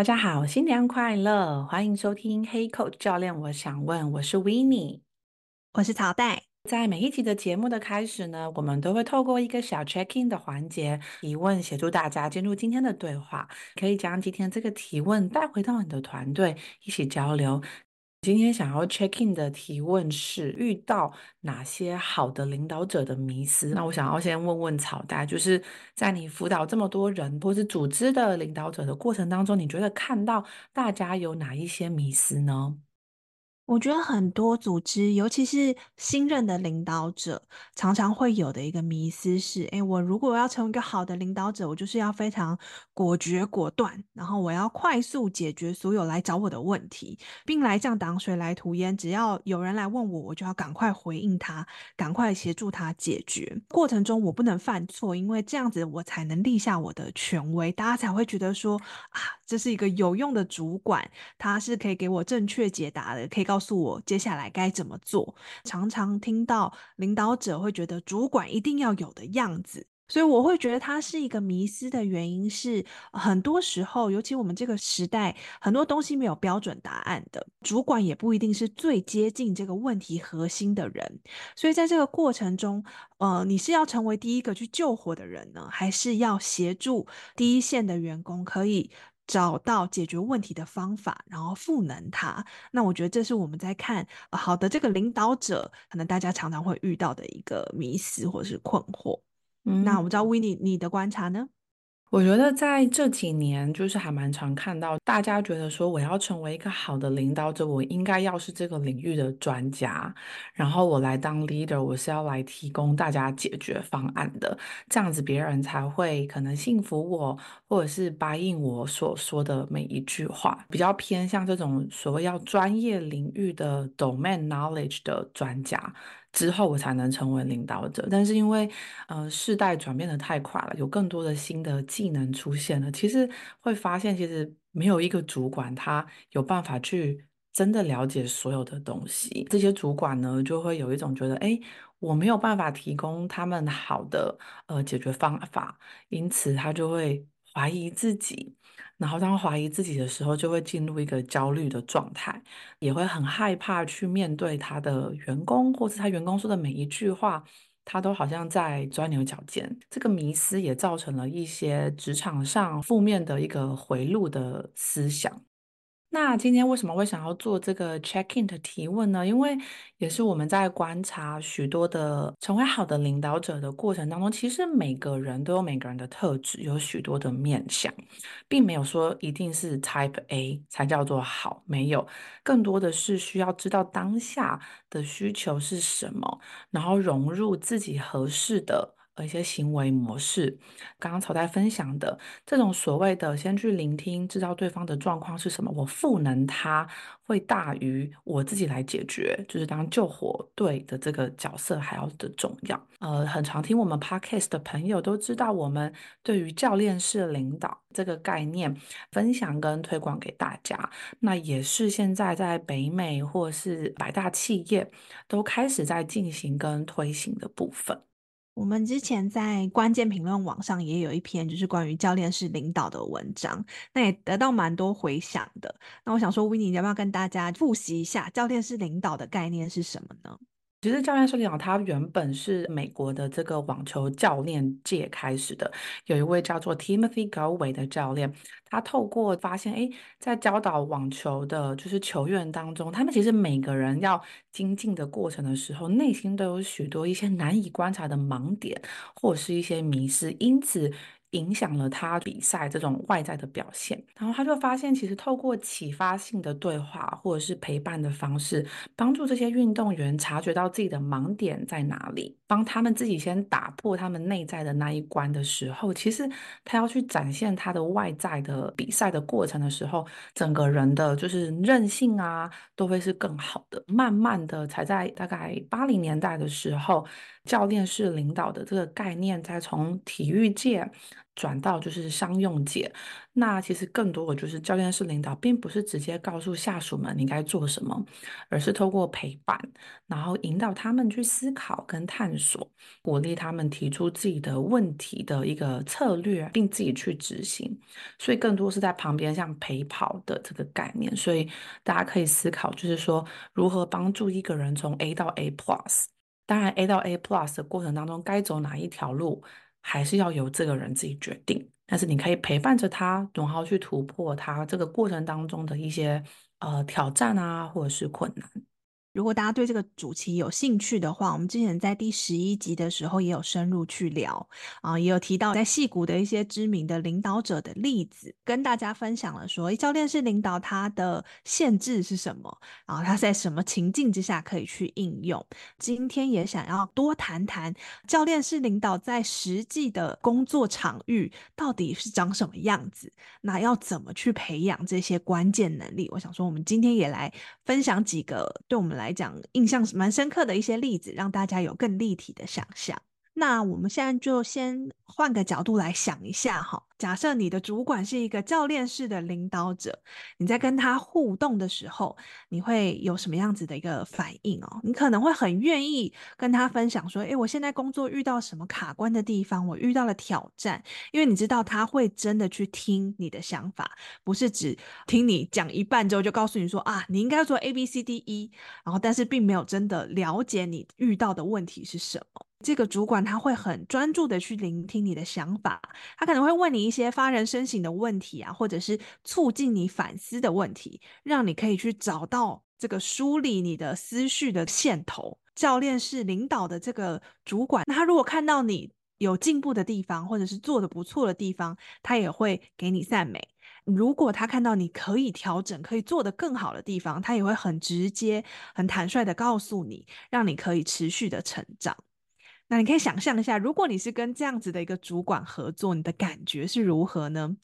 大家好，新年快乐！欢迎收听 Hey Coach 教练，我想问，我是 Winnie，我是曹代。在每一集的节目的开始呢，我们都会透过一个小 check in 的环节提问，协助大家进入今天的对话。可以将今天这个提问带回到你的团队，一起交流。今天想要 check in 的提问是：遇到哪些好的领导者的迷思？那我想要先问问草大，就是在你辅导这么多人或是组织的领导者的过程当中，你觉得看到大家有哪一些迷思呢？我觉得很多组织，尤其是新任的领导者，常常会有的一个迷思是：诶，我如果要成为一个好的领导者，我就是要非常果决果断，然后我要快速解决所有来找我的问题，兵来将挡，水来土掩，只要有人来问我，我就要赶快回应他，赶快协助他解决。过程中我不能犯错，因为这样子我才能立下我的权威，大家才会觉得说啊，这是一个有用的主管，他是可以给我正确解答的，可以告。诉我接下来该怎么做。常常听到领导者会觉得主管一定要有的样子，所以我会觉得他是一个迷思的原因是，很多时候，尤其我们这个时代，很多东西没有标准答案的，主管也不一定是最接近这个问题核心的人。所以在这个过程中，呃，你是要成为第一个去救火的人呢，还是要协助第一线的员工可以找到解决问题的方法，然后赋能他。那我觉得这是我们在看好的这个领导者，可能大家常常会遇到的一个迷思或是困惑。嗯，那我不知道 Winnie 你的观察呢？我觉得在这几年，就是还蛮常看到大家觉得说，我要成为一个好的领导者，我应该要是这个领域的专家，然后我来当 leader，我是要来提供大家解决方案的，这样子别人才会可能信服我，或者是答应我所说的每一句话，比较偏向这种所谓要专业领域的 domain knowledge 的专家。之后我才能成为领导者，但是因为呃世代转变得太快了，有更多的新的技能出现了，其实会发现其实没有一个主管他有办法去真的了解所有的东西。这些主管呢就会有一种觉得，哎，我没有办法提供他们好的呃解决方法，因此他就会怀疑自己。然后当怀疑自己的时候，就会进入一个焦虑的状态，也会很害怕去面对他的员工，或是他员工说的每一句话，他都好像在钻牛角尖。这个迷思也造成了一些职场上负面的一个回路的思想。那今天为什么会想要做这个 check in 的提问呢？因为也是我们在观察许多的成为好的领导者的过程当中，其实每个人都有每个人的特质，有许多的面向，并没有说一定是 Type A 才叫做好，没有，更多的是需要知道当下的需求是什么，然后融入自己合适的。一些行为模式，刚刚曹代分享的这种所谓的先去聆听，知道对方的状况是什么，我赋能他会大于我自己来解决，就是当救火队的这个角色还要的重要。呃，很常听我们 podcast 的朋友都知道，我们对于教练式领导这个概念分享跟推广给大家，那也是现在在北美或是百大企业都开始在进行跟推行的部分。我们之前在关键评论网上也有一篇，就是关于教练是领导的文章，那也得到蛮多回响的。那我想说，Winnie，你要不要跟大家复习一下教练是领导的概念是什么呢？其实教练式领导他原本是美国的这个网球教练界开始的，有一位叫做 Timothy Gallwey 的教练，他透过发现，哎，在教导网球的就是球员当中，他们其实每个人要精进的过程的时候，内心都有许多一些难以观察的盲点，或者是一些迷失，因此，影响了他比赛这种外在的表现，然后他就发现，其实透过启发性的对话或者是陪伴的方式，帮助这些运动员察觉到自己的盲点在哪里，帮他们自己先打破他们内在的那一关的时候，其实他要去展现他的外在的比赛的过程的时候，整个人的就是韧性啊，都会是更好的。慢慢的，才在大概八零年代的时候，教练式领导的这个概念，才从体育界。转到就是商用界，那其实更多的就是教练式领导，并不是直接告诉下属们你该做什么，而是透过陪伴，然后引导他们去思考跟探索，鼓励他们提出自己的问题的一个策略，并自己去执行。所以更多是在旁边像陪跑的这个概念。所以大家可以思考，就是说如何帮助一个人从 A 到 A Plus。当然，A 到 A Plus 的过程当中，该走哪一条路？还是要由这个人自己决定，但是你可以陪伴着他，然后去突破他这个过程当中的一些呃挑战啊，或者是困难。如果大家对这个主题有兴趣的话，我们之前在第十一集的时候也有深入去聊啊，也有提到在戏谷的一些知名的领导者的例子，跟大家分享了说，教练式领导它的限制是什么，然后它在什么情境之下可以去应用。今天也想要多谈谈教练式领导在实际的工作场域到底是长什么样子，那要怎么去培养这些关键能力？我想说，我们今天也来分享几个对我们来讲，印象蛮深刻的一些例子，让大家有更立体的想象。那我们现在就先换个角度来想一下哈。假设你的主管是一个教练式的领导者，你在跟他互动的时候，你会有什么样子的一个反应哦？你可能会很愿意跟他分享说：“诶，我现在工作遇到什么卡关的地方，我遇到了挑战。”因为你知道他会真的去听你的想法，不是只听你讲一半之后就告诉你说：“啊，你应该要做 A B C D E。”然后但是并没有真的了解你遇到的问题是什么。这个主管他会很专注的去聆听你的想法，他可能会问你一些发人深省的问题啊，或者是促进你反思的问题，让你可以去找到这个梳理你的思绪的线头。教练是领导的这个主管，那他如果看到你有进步的地方，或者是做得不错的地方，他也会给你赞美。如果他看到你可以调整、可以做得更好的地方，他也会很直接、很坦率的告诉你，让你可以持续的成长。那你可以想象一下，如果你是跟这样子的一个主管合作，你的感觉是如何呢？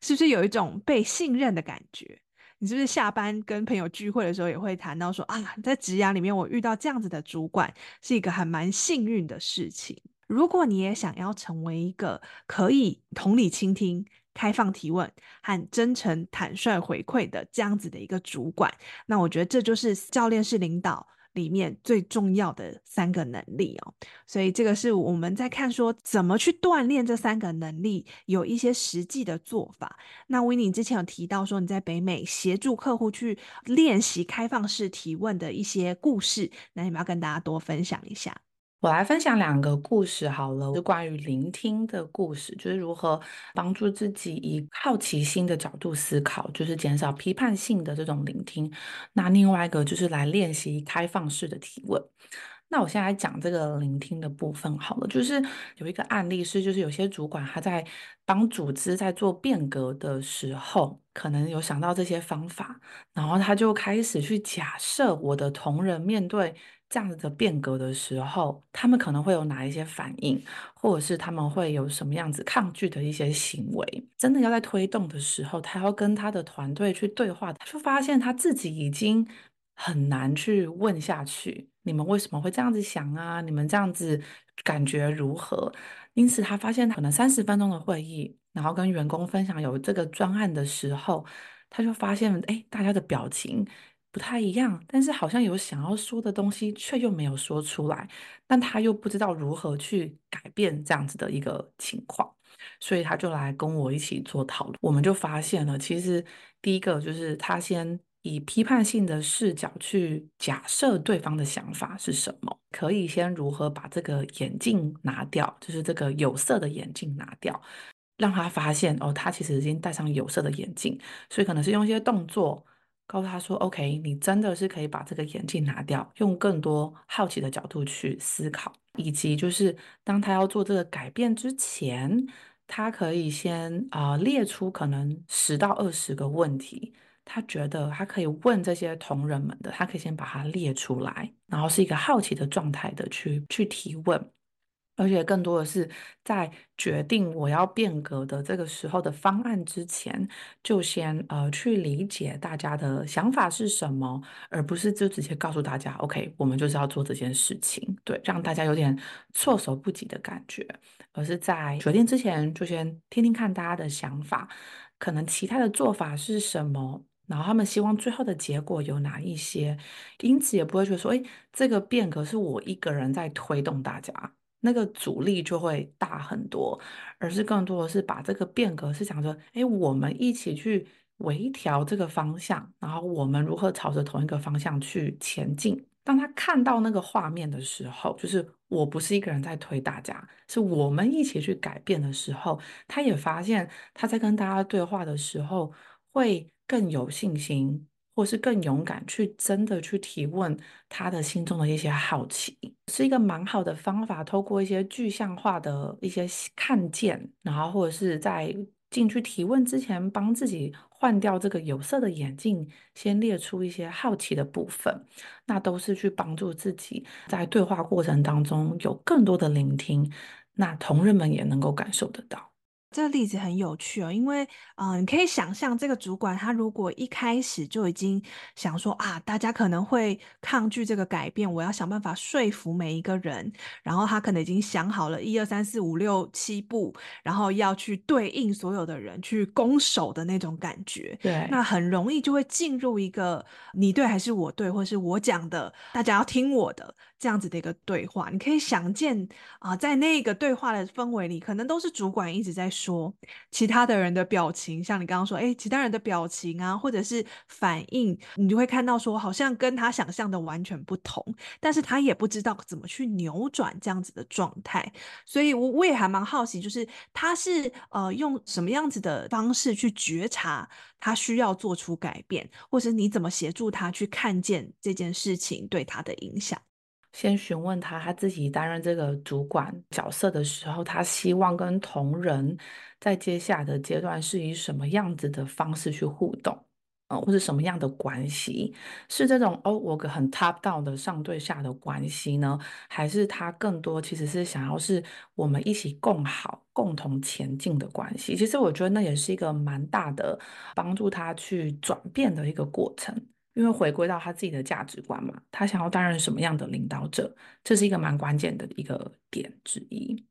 是不是有一种被信任的感觉？你是不是下班跟朋友聚会的时候也会谈到说啊，在职涯里面我遇到这样子的主管是一个还蛮幸运的事情。如果你也想要成为一个可以同理倾听、开放提问和真诚坦率回馈的这样子的一个主管，那我觉得这就是教练式领导里面最重要的三个能力哦，所以这个是我们在看说怎么去锻炼这三个能力，有一些实际的做法。那 Winny 之前有提到说你在北美协助客户去练习开放式提问的一些故事，那你们要跟大家多分享一下。我来分享两个故事好了，是关于聆听的故事，就是如何帮助自己以好奇心的角度思考，就是减少批判性的这种聆听。那另外一个就是来练习开放式的提问。那我现在来讲这个聆听的部分好了，就是有一个案例是，就是有些主管他在帮组织在做变革的时候，可能有想到这些方法，然后他就开始去假设我的同仁面对。这样子的变革的时候，他们可能会有哪一些反应，或者是他们会有什么样子抗拒的一些行为？真的要在推动的时候，他要跟他的团队去对话，他就发现他自己已经很难去问下去。你们为什么会这样子想啊？你们这样子感觉如何？因此，他发现可能三十分钟的会议，然后跟员工分享有这个专案的时候，他就发现，哎，大家的表情。不太一样，但是好像有想要说的东西，却又没有说出来，但他又不知道如何去改变这样子的一个情况，所以他就来跟我一起做讨论。我们就发现了，其实第一个就是他先以批判性的视角去假设对方的想法是什么，可以先如何把这个眼镜拿掉，就是这个有色的眼镜拿掉，让他发现哦，他其实已经戴上有色的眼镜，所以可能是用一些动作告诉他说，OK，你真的是可以把这个眼镜拿掉，用更多好奇的角度去思考，以及就是当他要做这个改变之前，他可以先啊、列出可能十到二十个问题。他觉得他可以问这些同仁们的，他可以先把它列出来，然后是一个好奇的状态的去去提问，而且更多的是在决定我要变革的这个时候的方案之前，就先呃去理解大家的想法是什么，而不是就直接告诉大家，OK，我们就是要做这件事情，对，让大家有点措手不及的感觉，而是在决定之前就先听听看大家的想法，可能其他的做法是什么。然后他们希望最后的结果有哪一些，因此也不会觉得说，哎，这个变革是我一个人在推动大家，那个阻力就会大很多，而是更多的是把这个变革是想着，哎，我们一起去微调这个方向，然后我们如何朝着同一个方向去前进。当他看到那个画面的时候，就是我不是一个人在推大家，是我们一起去改变的时候，他也发现他在跟大家对话的时候会。更有信心，或是更勇敢去真的去提问他的心中的一些好奇，是一个蛮好的方法。透过一些具象化的一些看见，然后或者是在进去提问之前，帮自己换掉这个有色的眼镜，先列出一些好奇的部分，那都是去帮助自己在对话过程当中有更多的聆听，那同仁们也能够感受得到。这个例子很有趣哦，因为，啊、呃，你可以想象，这个主管他如果一开始就已经想说啊，大家可能会抗拒这个改变，我要想办法说服每一个人，然后他可能已经想好了一二三四五六七步，然后要去对应所有的人去攻守的那种感觉，对，那很容易就会进入一个你对还是我对，或是我讲的，大家要听我的这样子的一个对话。你可以想见啊、呃，在那个对话的氛围里，可能都是主管一直在说。说其他的人的表情，像你刚刚说，哎，其他人的表情啊，或者是反应，你就会看到说，好像跟他想象的完全不同，但是他也不知道怎么去扭转这样子的状态，所以我我也还蛮好奇，就是他是呃用什么样子的方式去觉察他需要做出改变，或是你怎么协助他去看见这件事情对他的影响。先询问他，他自己担任这个主管角色的时候，他希望跟同仁在接下来的阶段是以什么样子的方式去互动，呃，或者什么样的关系？是这种哦，我个很 top down 的上对下的关系呢，还是他更多其实是想要是我们一起共好、共同前进的关系？其实我觉得那也是一个蛮大的帮助他去转变的一个过程。因为回归到他自己的价值观嘛，他想要担任什么样的领导者，这是一个蛮关键的一个点之一。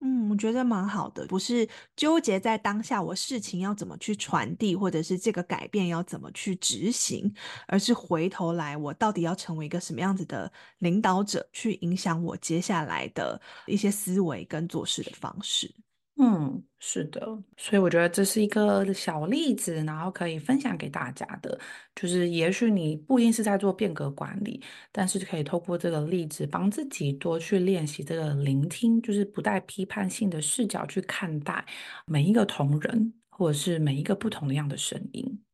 嗯，我觉得蛮好的，不是纠结在当下我事情要怎么去传递，或者是这个改变要怎么去执行，而是回头来我到底要成为一个什么样子的领导者，去影响我接下来的一些思维跟做事的方式。嗯，是的，所以我觉得这是一个小例子，然后可以分享给大家的，就是也许你不一定是在做变革管理，但是可以透过这个例子，帮自己多去练习这个聆听，就是不带批判性的视角去看待每一个同仁，或者是每一个不同样的声音。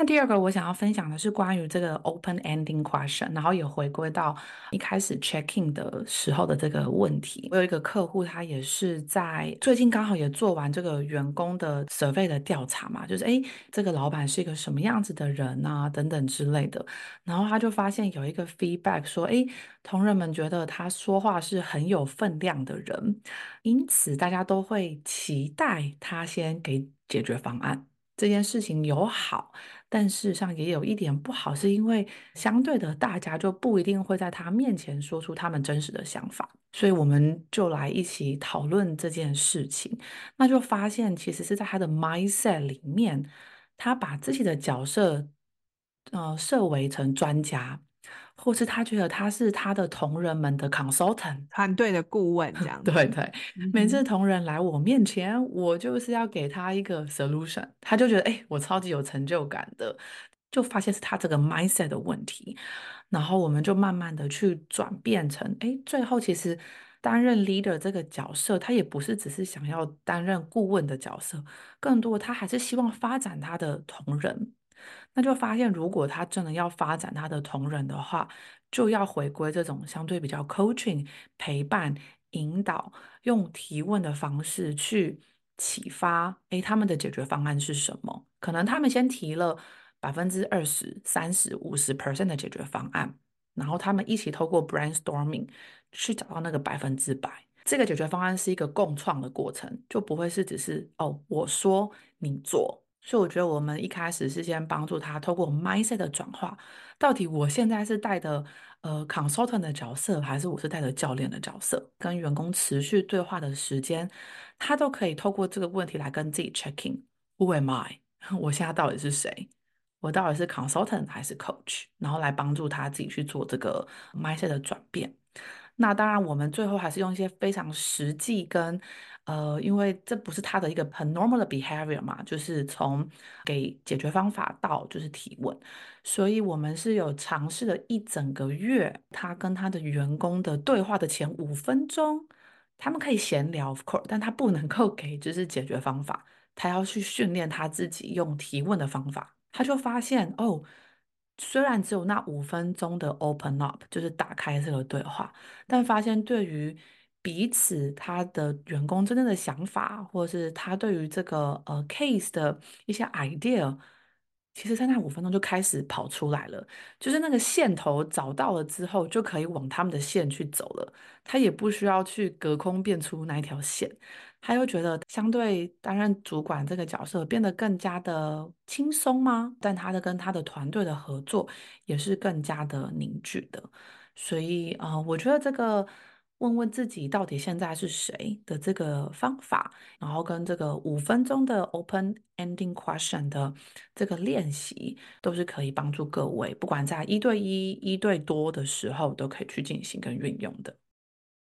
那第二个我想要分享的是关于这个 open ending question，然后也回归到一开始 checking 的时候的这个问题。我有一个客户，他也是在最近刚好也做完这个员工的 survey 的调查嘛，就是诶，这个老板是一个什么样子的人啊，等等之类的。然后他就发现有一个 feedback 说，诶，同仁们觉得他说话是很有分量的人，因此大家都会期待他先给解决方案。这件事情有好，但事实上也有一点不好，是因为相对的，大家就不一定会在他面前说出他们真实的想法，所以我们就来一起讨论这件事情。那就发现，其实是在他的 mindset 里面，他把自己的角色，呃，设为成专家。或是他觉得他是他的同仁们的 consultant 团队的顾问这样 子。对对，每次同仁来我面前，我就是要给他一个 solution，他就觉得哎，我超级有成就感的。就发现是他这个 mindset 的问题，然后我们就慢慢的去转变成，哎，最后其实担任 leader 这个角色，他也不是只是想要担任顾问的角色，更多他还是希望发展他的同仁。那就发现，如果他真的要发展他的同仁的话，就要回归这种相对比较 coaching 陪伴、引导，用提问的方式去启发，哎，他们的解决方案是什么？可能他们先提了。百分之二十、三十、五十 percent 的解决方案，然后他们一起透过 brainstorming 去找到那个百分之百。这个解决方案是一个共创的过程，就不会是只是哦，我说你做。所以我觉得我们一开始是先帮助他透过 mindset 的转化，到底我现在是带的呃 consultant 的角色，还是我是带的教练的角色？跟员工持续对话的时间，他都可以透过这个问题来跟自己 checking：Who am I？我现在到底是谁？我到底是 consultant 还是 coach，然后来帮助他自己去做这个 mindset 的转变。那当然，我们最后还是用一些非常实际跟呃，因为这不是他的一个很 normal 的 behavior 嘛，就是从给解决方法到就是提问，所以我们是有尝试了一整个月，他跟他的员工的对话的前五分钟，他们可以闲聊，of course，但他不能够给就是解决方法，他要去训练他自己用提问的方法。他就发现哦，虽然只有那五分钟的 open up，就是打开这个对话，但发现对于彼此他的员工真正的想法，或者是他对于这个呃 case 的一些 idea。其实，在那五分钟就开始跑出来了，就是那个线头找到了之后，就可以往他们的线去走了。他也不需要去隔空变出那一条线，他又觉得相对担任主管这个角色变得更加的轻松吗？但他的跟他的团队的合作也是更加的凝聚的。所以啊、呃，我觉得这个。问问自己到底现在是谁的这个方法，然后跟这个五分钟的 open ending question 的这个练习，都是可以帮助各位，不管在一对一、一对多的时候，都可以去进行跟运用的。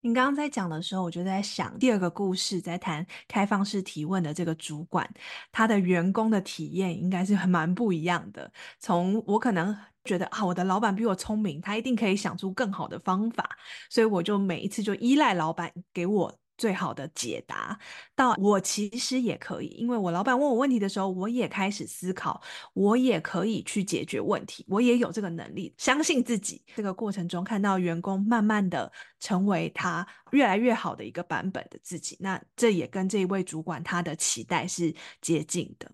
您刚刚在讲的时候，我就在想第二个故事，在谈开放式提问的这个主管，他的员工的体验应该是很蛮不一样的。从我可能觉得啊，我的老板比我聪明，他一定可以想出更好的方法，所以我就每一次就依赖老板给我。最好的解答，到我其实也可以，因为我老板问我问题的时候，我也开始思考，我也可以去解决问题，我也有这个能力，相信自己。这个过程中，看到员工慢慢的成为他越来越好的一个版本的自己，那这也跟这一位主管他的期待是接近的。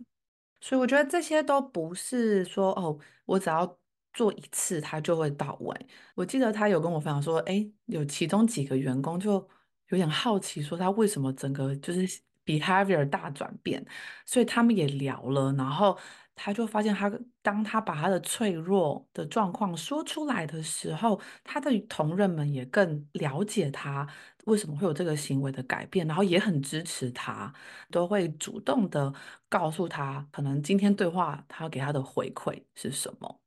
所以我觉得这些都不是说哦，我只要做一次他就会到位。我记得他有跟我分享说，哎，有其中几个员工就。有点好奇，说他为什么整个就是 behavior 大转变，所以他们也聊了，然后他就发现他，当他把他的脆弱的状况说出来的时候，他的同仁们也更了解他为什么会有这个行为的改变，然后也很支持他，都会主动的告诉他，可能今天对话他要给他的回馈是什么。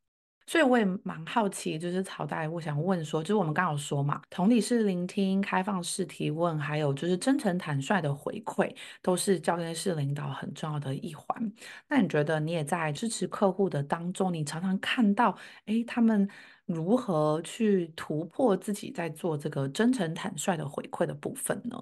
所以我也蛮好奇，就是曹代，我想问说，就是我们刚好说嘛，同理是聆听、开放式提问，还有就是真诚坦率的回馈，都是教练式领导很重要的一环。那你觉得你也在支持客户的当中，你常常看到，诶，他们如何去突破自己在做这个真诚坦率的回馈的部分呢？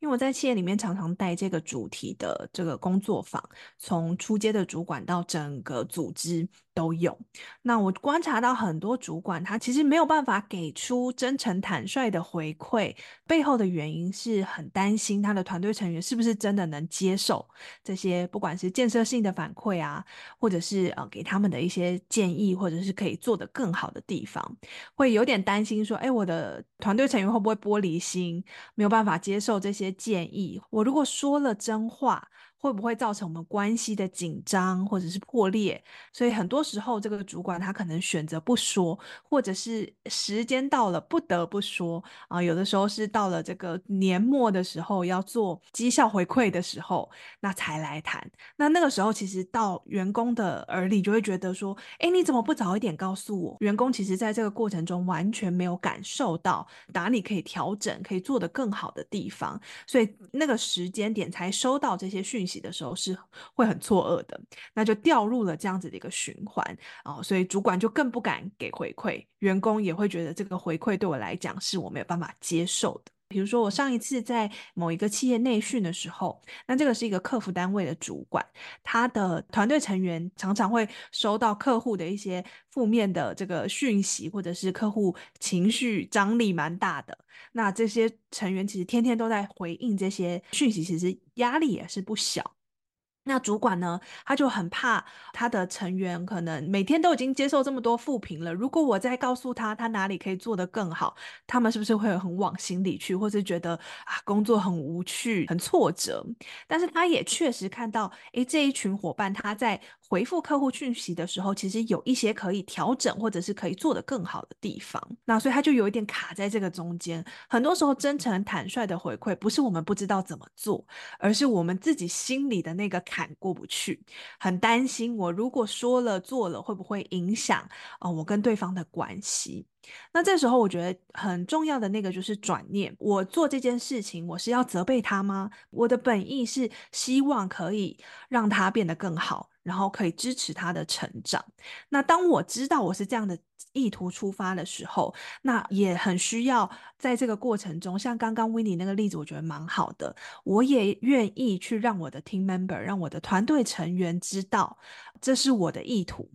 因为我在企业里面常常带这个主题的这个工作坊，从初阶的主管到整个组织都有。那我观察到很多主管，他其实没有办法给出真诚坦率的回馈，背后的原因是很担心他的团队成员是不是真的能接受这些，不管是建设性的反馈啊，或者是呃给他们的一些建议，或者是可以做得更好的地方，会有点担心说，哎，我的团队成员会不会玻璃心，没有办法接受这些。建议我如果说了真话，会不会造成我们关系的紧张或者是破裂？所以很多时候，这个主管他可能选择不说，或者是时间到了不得不说啊。有的时候是到了这个年末的时候要做绩效回馈的时候，那才来谈。那那个时候，其实到员工的耳里就会觉得说：“诶，你怎么不早一点告诉我？”员工其实在这个过程中完全没有感受到哪里可以调整、可以做得更好的地方，所以那个时间点才收到这些讯息。的时候是会很错愕的，那就掉入了这样子的一个循环啊，所以主管就更不敢给回馈，员工也会觉得这个回馈对我来讲是我没有办法接受的。比如说，我上一次在某一个企业内训的时候，那这个是一个客服单位的主管，他的团队成员常常会收到客户的一些负面的这个讯息，或者是客户情绪张力蛮大的。那这些成员其实天天都在回应这些讯息，其实压力也是不小。那主管呢，他就很怕他的成员可能每天都已经接受这么多负评了，如果我再告诉他他哪里可以做得更好，他们是不是会很往心里去，或是觉得啊工作很无趣、很挫折？但是他也确实看到，诶，这一群伙伴他在回复客户讯息的时候，其实有一些可以调整或者是可以做得更好的地方。那所以他就有一点卡在这个中间。很多时候，真诚坦率的回馈不是我们不知道怎么做，而是我们自己心里的那个坎。过不去，很担心我如果说了做了会不会影响啊、我跟对方的关系？那这时候我觉得很重要的那个就是转念，我做这件事情我是要责备他吗？我的本意是希望可以让他变得更好。然后可以支持他的成长。那当我知道我是这样的意图出发的时候，那也很需要在这个过程中，像刚刚 Winnie 那个例子，我觉得蛮好的。我也愿意去让我的 team member，让我的团队成员知道，这是我的意图。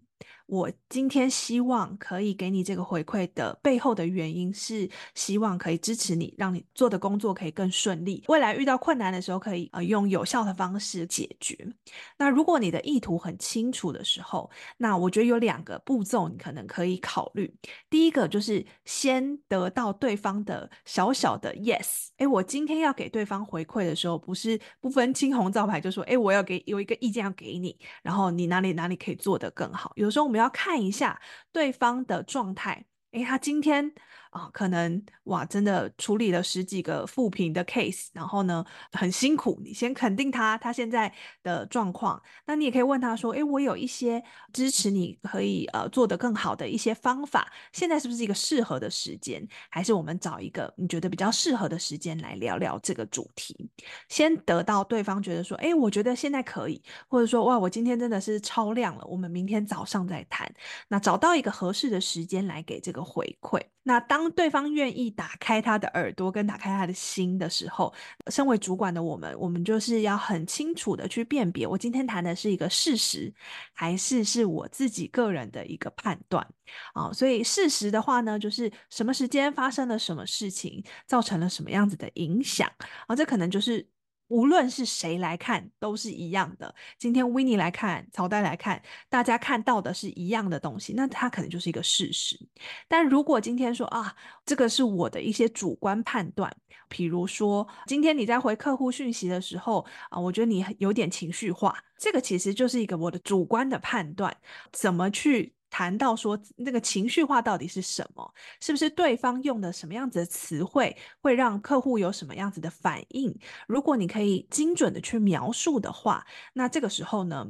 我今天希望可以给你这个回馈的背后的原因是希望可以支持你，让你做的工作可以更顺利。未来遇到困难的时候，可以呃用有效的方式解决。那如果你的意图很清楚的时候，那我觉得有两个步骤你可能可以考虑。第一个就是先得到对方的小小的 yes。诶，我今天要给对方回馈的时候，不是不分青红皂白就说，诶，我要给有一个意见要给你，然后你哪里哪里可以做得更好。有时候我们要要看一下对方的状态。诶，他今天啊，可能哇，真的处理了十几个复评的 case，然后呢，很辛苦。你先肯定他，他现在的状况。那你也可以问他说：“诶，我有一些支持你可以呃做得更好的一些方法，现在是不是一个适合的时间？还是我们找一个你觉得比较适合的时间来聊聊这个主题？先得到对方觉得说：诶，我觉得现在可以，或者说哇，我今天真的是超亮了，我们明天早上再谈。那找到一个合适的时间来给这个。回馈。那当对方愿意打开他的耳朵跟打开他的心的时候，身为主管的我们，我们就是要很清楚的去辨别，我今天谈的是一个事实，还是是我自己个人的一个判断啊？所以事实的话呢，就是什么时间发生了什么事情，造成了什么样子的影响啊？这可能就是。无论是谁来看都是一样的。今天 Winnie 来看，曹代来看，大家看到的是一样的东西，那它可能就是一个事实。但如果今天说啊，这个是我的一些主观判断，比如说今天你在回客户讯息的时候啊，我觉得你有点情绪化，这个其实就是一个我的主观的判断，怎么去？谈到说那个情绪化到底是什么？是不是对方用的什么样子的词汇会让客户有什么样子的反应？如果你可以精准的去描述的话，那这个时候呢，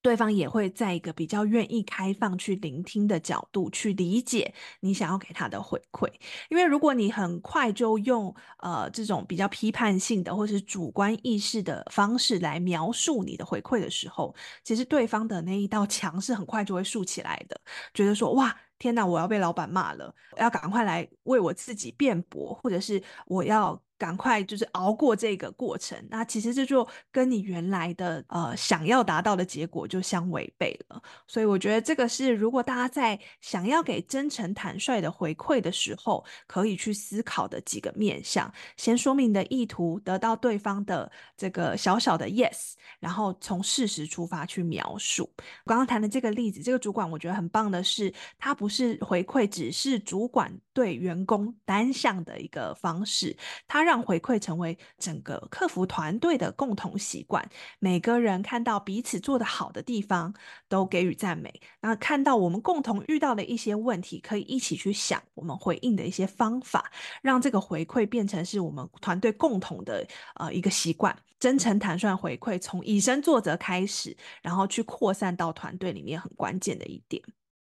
对方也会在一个比较愿意开放去聆听的角度去理解你想要给他的回馈，因为如果你很快就用呃这种比较批判性的或是主观意识的方式来描述你的回馈的时候，其实对方的那一道墙是很快就会竖起来的，觉得说哇。天哪！我要被老板骂了，我要赶快来为我自己辩驳，或者是我要赶快就是熬过这个过程。那其实这就跟你原来的呃想要达到的结果就相违背了。所以我觉得这个是如果大家在想要给真诚坦率的回馈的时候，可以去思考的几个面向。先说明你的意图，得到对方的这个小小的 yes，然后从事实出发去描述。刚刚谈的这个例子，这个主管我觉得很棒的是，他。不是回馈，只是主管对员工单向的一个方式。他让回馈成为整个客服团队的共同习惯。每个人看到彼此做得好的地方，都给予赞美。那看到我们共同遇到的一些问题，可以一起去想我们回应的一些方法，让这个回馈变成是我们团队共同的呃一个习惯。真诚坦率回馈，从以身作则开始，然后去扩散到团队里面很关键的一点。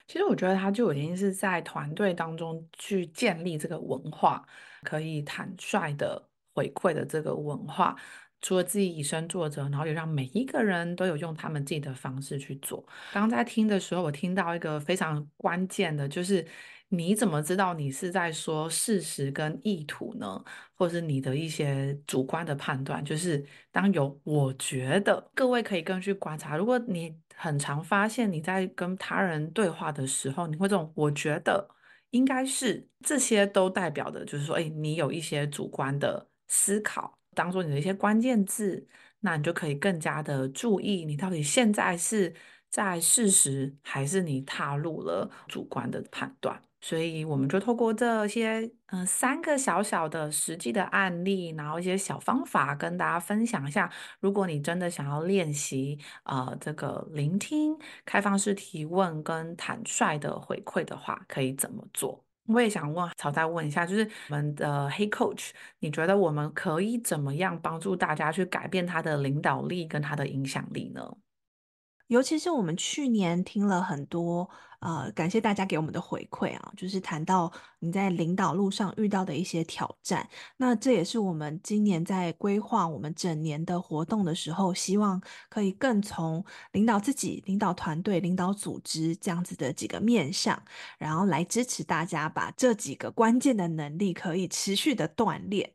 其实我觉得他就已经是在团队当中去建立这个文化，可以坦率的回馈的这个文化。除了自己以身作则，然后也让每一个人都有用他们自己的方式去做。刚在听的时候，我听到一个非常关键的，就是你怎么知道你是在说事实跟意图呢？或是你的一些主观的判断？就是当有我觉得，各位可以更去观察。如果你很常发现你在跟他人对话的时候，你会这种我觉得应该是这些，都代表的就是说，哎，你有一些主观的思考。当做你的一些关键字，那你就可以更加的注意，你到底现在是在事实，还是你踏入了主观的判断。所以我们就透过这些嗯、三个小小的实际的案例，然后一些小方法跟大家分享一下。如果你真的想要练习呃这个聆听、开放式提问跟坦率的回馈的话，可以怎么做？我也想问曹代问一下，就是我们的黑 Coach，你觉得我们可以怎么样帮助大家去改变他的领导力跟他的影响力呢？尤其是我们去年听了很多。呃，感谢大家给我们的回馈啊，就是谈到你在领导路上遇到的一些挑战。那这也是我们今年在规划我们整年的活动的时候，希望可以更从领导自己、领导团队、领导组织这样子的几个面向，然后来支持大家把这几个关键的能力可以持续的锻炼。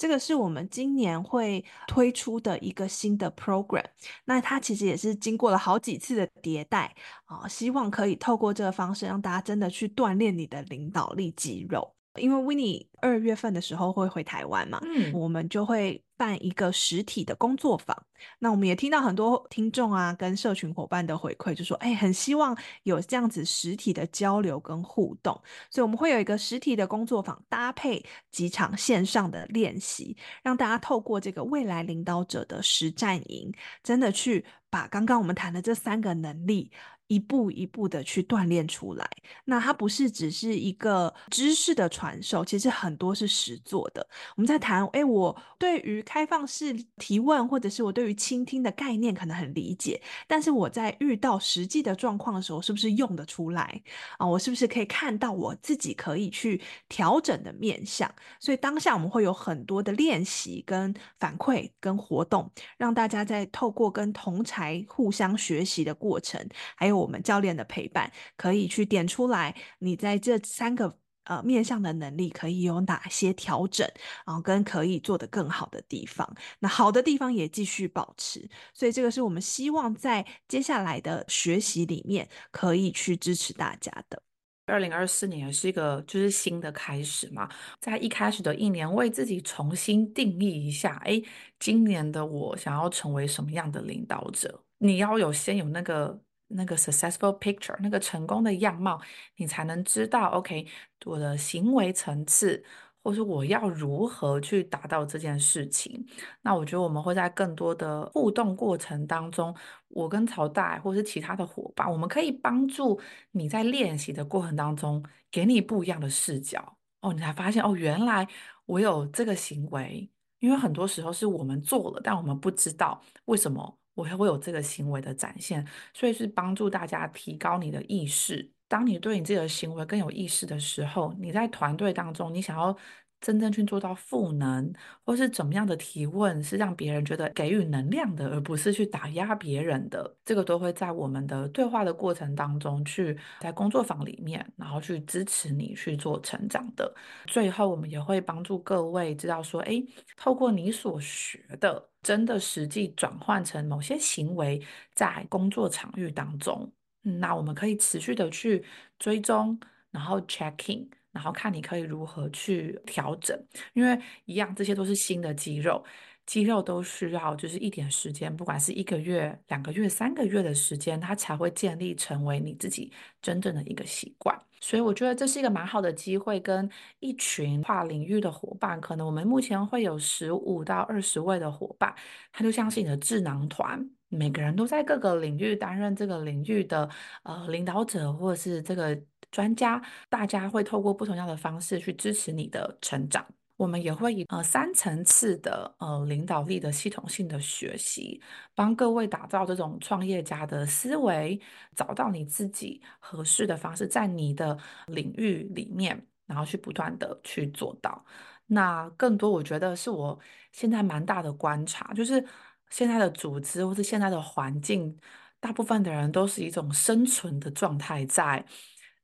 这个是我们今年会推出的一个新的 program。那它其实也是经过了好几次的迭代啊，希望可以透过这个方式让大家真的去锻炼你的领导力肌肉，因为 Winnie 二月份的时候会回台湾嘛，嗯，我们就会办一个实体的工作坊。那我们也听到很多听众啊跟社群伙伴的回馈，就说哎，很希望有这样子实体的交流跟互动，所以我们会有一个实体的工作坊，搭配几场线上的练习，让大家透过这个未来领导者的实战营，真的去把刚刚我们谈的这三个能力。一步一步的去锻炼出来，那它不是只是一个知识的传授，其实很多是实做的。我们在谈，诶，我对于开放式提问，或者是我对于倾听的概念可能很理解，但是我在遇到实际的状况的时候，是不是用得出来啊？我是不是可以看到我自己可以去调整的面向？所以当下我们会有很多的练习、跟反馈、跟活动，让大家在透过跟同才互相学习的过程，还有。我们教练的陪伴，可以去点出来，你在这三个呃面向的能力可以有哪些调整，然后跟可以做得更好的地方，那好的地方也继续保持。所以这个是我们希望在接下来的学习里面可以去支持大家的。二零二四年也是一个就是新的开始嘛，在一开始的一年为自己重新定义一下，哎，今年的我想要成为什么样的领导者？你要有先有那个。那个 successful picture，那个成功的样貌，你才能知道，OK，我的行为层次，或是我要如何去达到这件事情。那我觉得我们会在更多的互动过程当中，我跟曹代或是其他的伙伴，我们可以帮助你在练习的过程当中，给你不一样的视角。哦，你才发现哦，原来我有这个行为，因为很多时候是我们做了，但我们不知道为什么。我还会有这个行为的展现，所以是帮助大家提高你的意识。当你对你自己的行为更有意识的时候，你在团队当中，你想要。真正去做到赋能，或是怎么样的提问，是让别人觉得给予能量的，而不是去打压别人的。这个都会在我们的对话的过程当中去，在工作坊里面，然后去支持你去做成长的。最后，我们也会帮助各位知道说，诶，透过你所学的，真的实际转换成某些行为，在工作场域当中，那我们可以持续的去追踪，然后 checking。然后看你可以如何去调整，因为一样，这些都是新的肌肉，肌肉都需要就是一点时间，不管是一个月、两个月、三个月的时间，它才会建立成为你自己真正的一个习惯。所以我觉得这是一个蛮好的机会，跟一群跨领域的伙伴，可能我们目前会有十五到二十位的伙伴，他就像是你的智囊团，每个人都在各个领域担任这个领域的呃领导者，或者是这个。专家，大家会透过不同样的方式去支持你的成长。我们也会以呃三层次的呃领导力的系统性的学习，帮各位打造这种创业家的思维，找到你自己合适的方式，在你的领域里面，然后去不断的去做到。那更多我觉得是我现在蛮大的观察，就是现在的组织或是现在的环境，大部分的人都是一种生存的状态在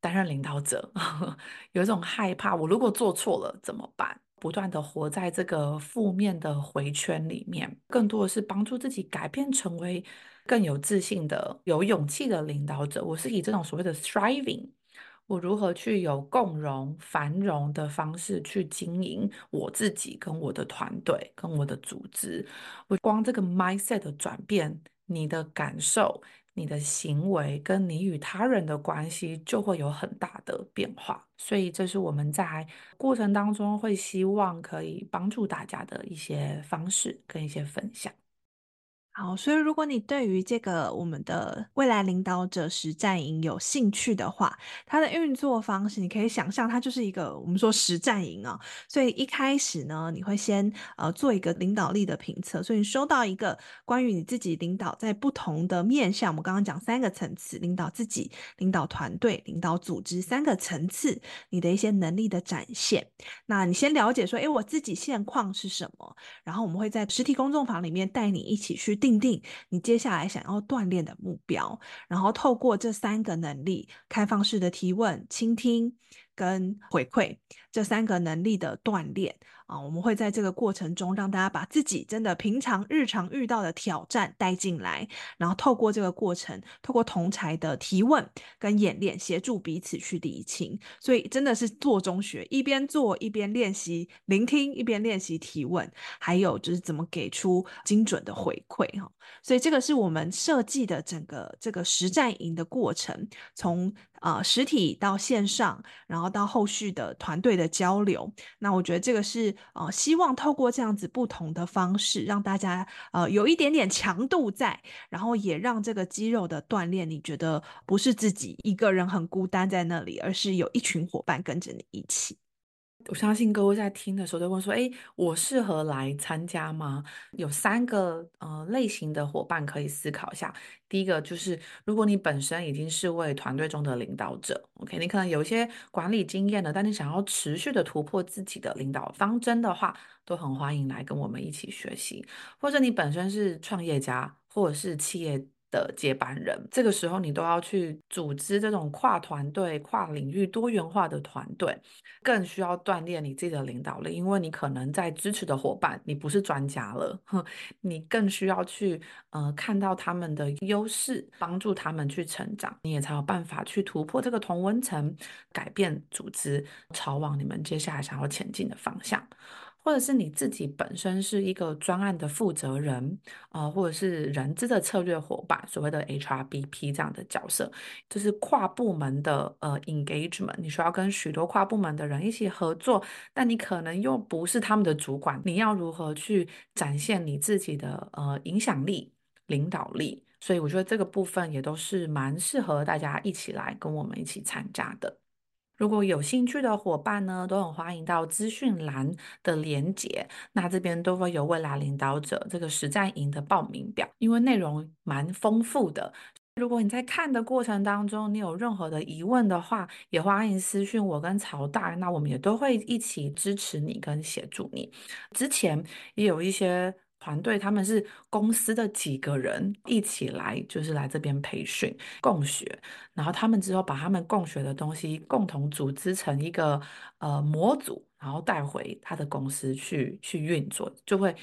担任领导者，有一种害怕，我如果做错了怎么办？不断的活在这个负面的回圈里面，更多的是帮助自己改变，成为更有自信的、有勇气的领导者。我是以这种所谓的 thriving，我如何去有共荣、繁荣的方式去经营我自己、跟我的团队、跟我的组织。我光这个 mindset 的转变，你的感受。你的行为跟你与他人的关系就会有很大的变化，所以这是我们在过程当中会希望可以帮助大家的一些方式跟一些分享。好，所以如果你对于这个我们的未来领导者实战营有兴趣的话，它的运作方式你可以想象，它就是一个我们说实战营啊。所以一开始呢，你会先呃做一个领导力的评测，所以你收到一个关于你自己领导在不同的面向，我们刚刚讲三个层次：领导自己、领导团队、领导组织三个层次，你的一些能力的展现。那你先了解说，诶，我自己现况是什么？然后我们会在实体公众房里面带你一起去。定定你接下来想要锻炼的目标，然后透过这三个能力：开放式的提问、倾听跟回馈这三个能力的锻炼。啊，我们会在这个过程中让大家把自己真的平常日常遇到的挑战带进来，然后透过这个过程，透过同才的提问跟演练，协助彼此去理清。所以真的是做中学，一边做一边练习聆听，一边练习提问，还有就是怎么给出精准的回馈哈。所以这个是我们设计的整个这个实战营的过程，从啊、实体到线上，然后到后续的团队的交流。那我觉得这个是。啊，希望透过这样子不同的方式，让大家呃有一点点强度在，然后也让这个肌肉的锻炼，你觉得不是自己一个人很孤单在那里，而是有一群伙伴跟着你一起。我相信各位在听的时候都会说：“诶，我适合来参加吗？”有三个呃类型的伙伴可以思考一下。第一个就是，如果你本身已经是位团队中的领导者，OK，你可能有一些管理经验了，但你想要持续的突破自己的领导方针的话，都很欢迎来跟我们一起学习。或者你本身是创业家，或者是企业的接班人，这个时候你都要去组织这种跨团队、跨领域、多元化的团队，更需要锻炼你自己的领导力，因为你可能在支持的伙伴，你不是专家了，你更需要去呃看到他们的优势，帮助他们去成长，你也才有办法去突破这个同温层，改变组织，朝往你们接下来想要前进的方向。或者是你自己本身是一个专案的负责人，呃，或者是人资的策略伙伴，所谓的 HRBP 这样的角色，就是跨部门的呃 engagement，你需要跟许多跨部门的人一起合作，但你可能又不是他们的主管，你要如何去展现你自己的呃影响力、领导力？所以我觉得这个部分也都是蛮适合大家一起来跟我们一起参加的。如果有兴趣的伙伴呢，都很欢迎到资讯栏的连结，那这边都会有未来领导者这个实战营的报名表，因为内容蛮丰富的。如果你在看的过程当中，你有任何的疑问的话，也欢迎私讯我跟曹大，那我们也都会一起支持你跟协助你。之前也有一些。团队他们是公司的几个人一起来，就是来这边培训共学，然后他们之后把他们共学的东西共同组织成一个呃模组，然后带回他的公司去去运作，就会。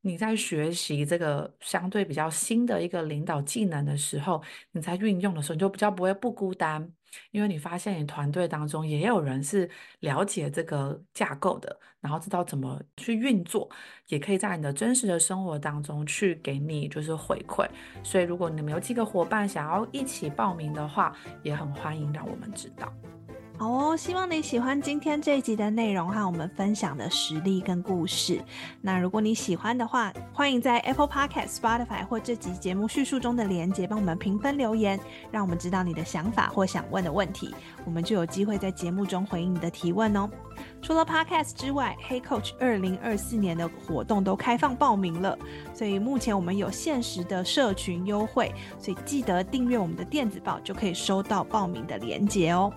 你在学习这个相对比较新的一个领导技能的时候，你在运用的时候，你就比较不会不孤单，因为你发现你团队当中也有人是了解这个架构的，然后知道怎么去运作，也可以在你的真实的生活当中去给你就是回馈。所以，如果你们有几个伙伴想要一起报名的话，也很欢迎让我们知道。好哦，希望你喜欢今天这一集的内容和我们分享的实例跟故事。那如果你喜欢的话，欢迎在 Apple Podcast、Spotify 或这集节目叙述中的连结帮我们评分留言，让我们知道你的想法或想问的问题，我们就有机会在节目中回应你的提问哦。除了 Podcast 之外，Hey Coach 二零二四年的活动都开放报名了，所以目前我们有限时的社群优惠，所以记得订阅我们的电子报，就可以收到报名的连结哦。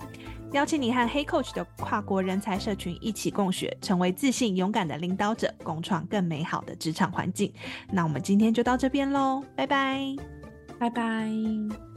邀请你和黑 Coach 的跨国人才社群一起共学，成为自信勇敢的领导者，共创更美好的职场环境。那我们今天就到这边喽，拜拜，拜拜。